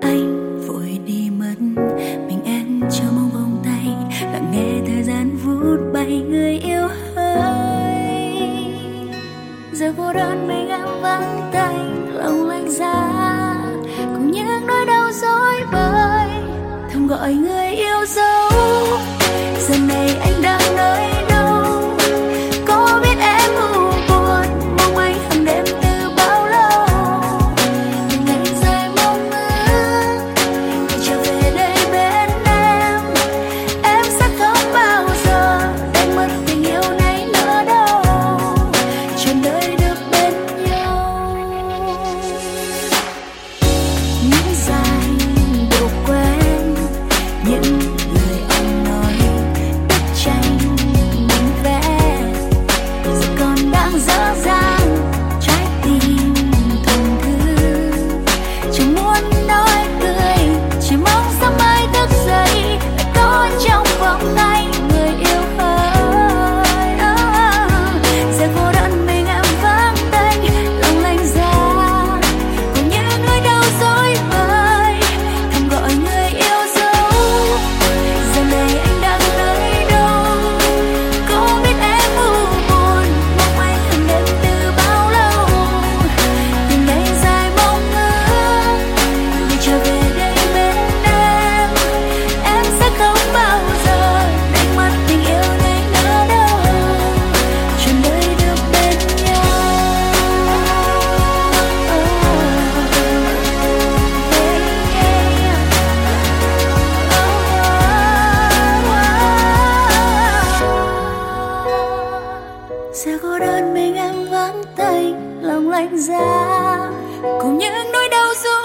anh vội đi mất. Mình em chờ mong vòng tay, lặng nghe thời gian vút bay, người yêu ơi. Giờ cô đơn mình em vắng tay, lòng lạnh giá. Cùng những nỗi đau dối bời, thầm gọi người yêu dấu. sẽ cô đơn mình em vắng tay, lòng lạnh giá. Cùng những nỗi đau du